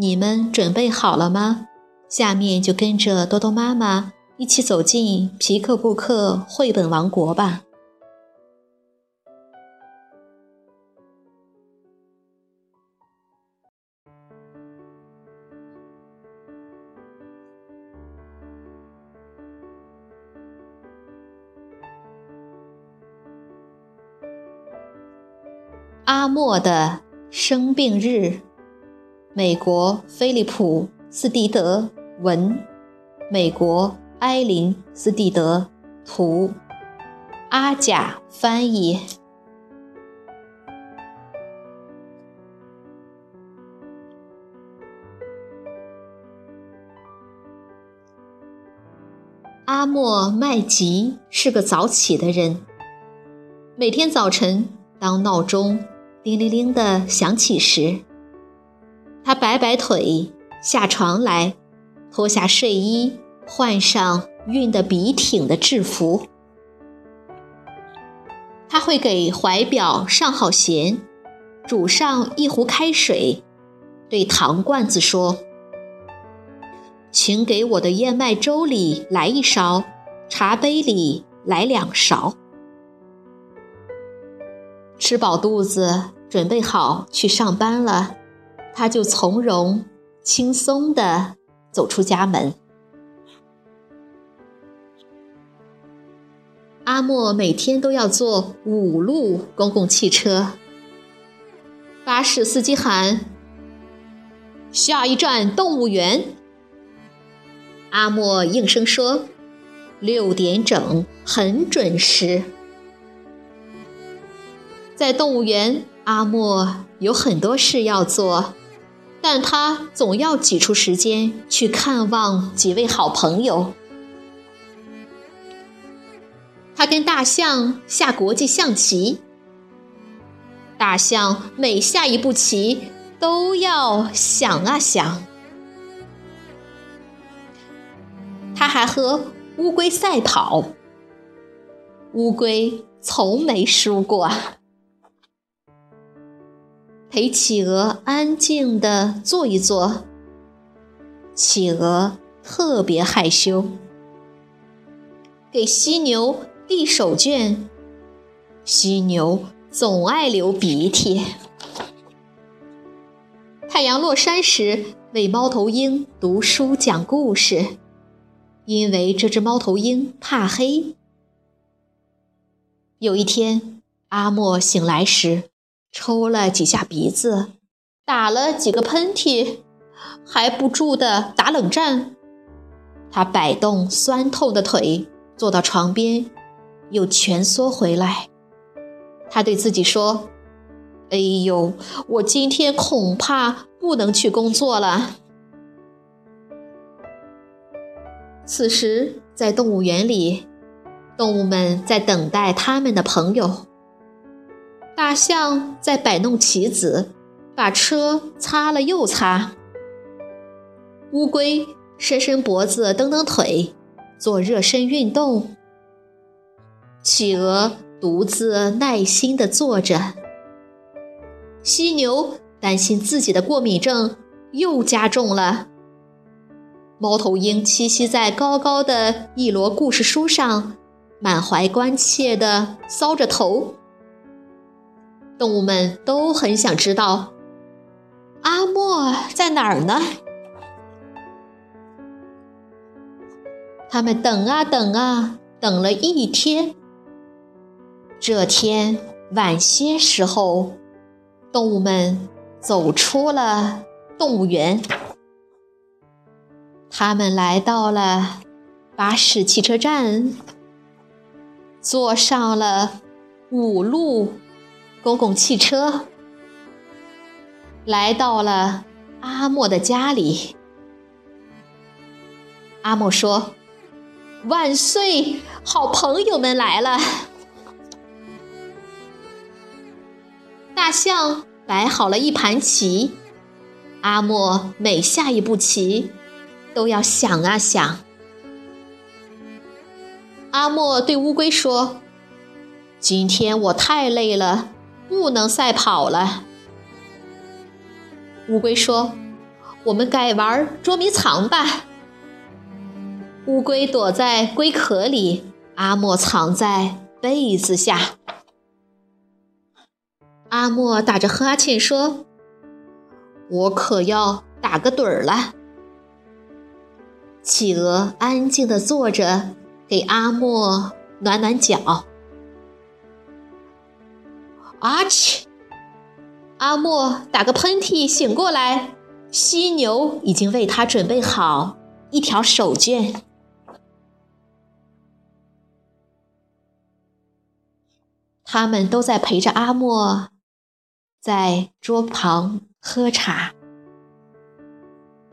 你们准备好了吗？下面就跟着多多妈妈一起走进皮克布克绘本王国吧。阿莫的生病日。美国菲利普斯蒂德文，美国埃琳斯蒂德图，阿甲翻译。阿莫麦吉是个早起的人。每天早晨，当闹钟叮铃铃的响起时，他摆摆腿，下床来，脱下睡衣，换上熨得笔挺的制服。他会给怀表上好弦，煮上一壶开水，对糖罐子说：“请给我的燕麦粥里来一勺，茶杯里来两勺。”吃饱肚子，准备好去上班了。他就从容、轻松地走出家门。阿莫每天都要坐五路公共汽车。巴士司机喊：“下一站动物园。”阿莫应声说：“六点整，很准时。”在动物园，阿莫有很多事要做。但他总要挤出时间去看望几位好朋友。他跟大象下国际象棋，大象每下一步棋都要想啊想。他还和乌龟赛跑，乌龟从没输过。陪企鹅安静地坐一坐。企鹅特别害羞。给犀牛递手绢，犀牛总爱流鼻涕。太阳落山时，为猫头鹰读书讲故事，因为这只猫头鹰怕黑。有一天，阿莫醒来时。抽了几下鼻子，打了几个喷嚏，还不住的打冷战。他摆动酸痛的腿，坐到床边，又蜷缩回来。他对自己说：“哎呦，我今天恐怕不能去工作了。”此时，在动物园里，动物们在等待他们的朋友。大象在摆弄棋子，把车擦了又擦。乌龟伸伸脖子，蹬蹬腿，做热身运动。企鹅独自耐心地坐着。犀牛担心自己的过敏症又加重了。猫头鹰栖息在高高的一摞故事书上，满怀关切地搔着头。动物们都很想知道，阿莫在哪儿呢？他们等啊等啊，等了一天。这天晚些时候，动物们走出了动物园。他们来到了巴士汽车站，坐上了五路。公共汽车来到了阿莫的家里。阿莫说：“万岁，好朋友们来了。”大象摆好了一盘棋，阿莫每下一步棋，都要想啊想。阿莫对乌龟说：“今天我太累了，不能赛跑了。”乌龟说：“我们改玩捉迷藏吧。”乌龟躲在龟壳里，阿莫藏在被子下。阿莫打着哈欠说：“我可要打个盹儿了。”企鹅安静地坐着，给阿莫暖暖脚。阿嚏！阿莫打个喷嚏，醒过来，犀牛已经为他准备好一条手绢。他们都在陪着阿莫，在桌旁喝茶。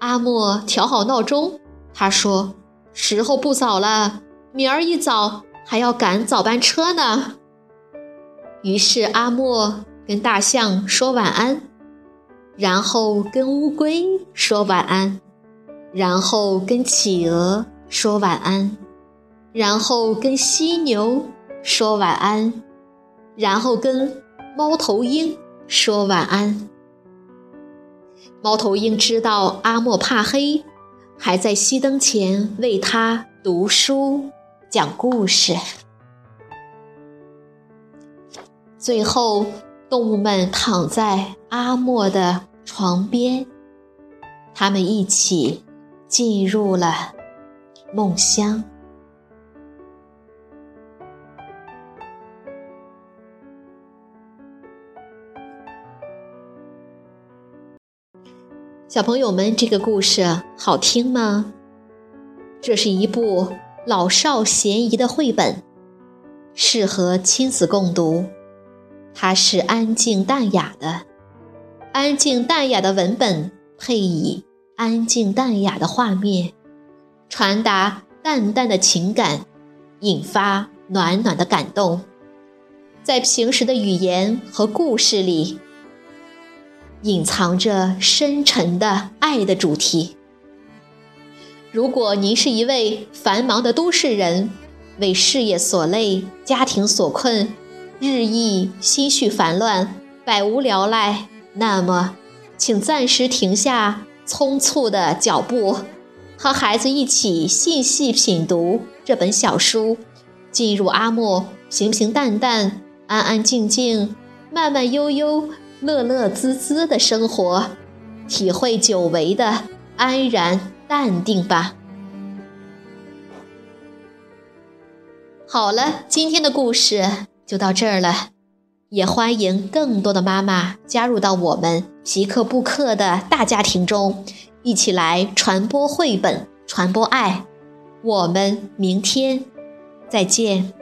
阿莫调好闹钟，他说：“时候不早了，明儿一早还要赶早班车呢。”于是阿莫。跟大象说晚安，然后跟乌龟说晚安，然后跟企鹅说晚安，然后跟犀牛说晚安，然后跟猫头鹰说晚安。猫头鹰知道阿莫怕黑，还在熄灯前为他读书讲故事。最后。动物们躺在阿莫的床边，他们一起进入了梦乡。小朋友们，这个故事好听吗？这是一部老少咸宜的绘本，适合亲子共读。它是安静淡雅的，安静淡雅的文本配以安静淡雅的画面，传达淡淡的情感，引发暖暖的感动。在平时的语言和故事里，隐藏着深沉的爱的主题。如果您是一位繁忙的都市人，为事业所累，家庭所困。日益心绪烦乱，百无聊赖。那么，请暂时停下匆促的脚步，和孩子一起细细品读这本小书，进入阿莫平平淡淡、安安静静、慢慢悠悠、乐乐滋滋的生活，体会久违的安然淡定吧。好了，今天的故事。就到这儿了，也欢迎更多的妈妈加入到我们皮克布克的大家庭中，一起来传播绘本，传播爱。我们明天再见。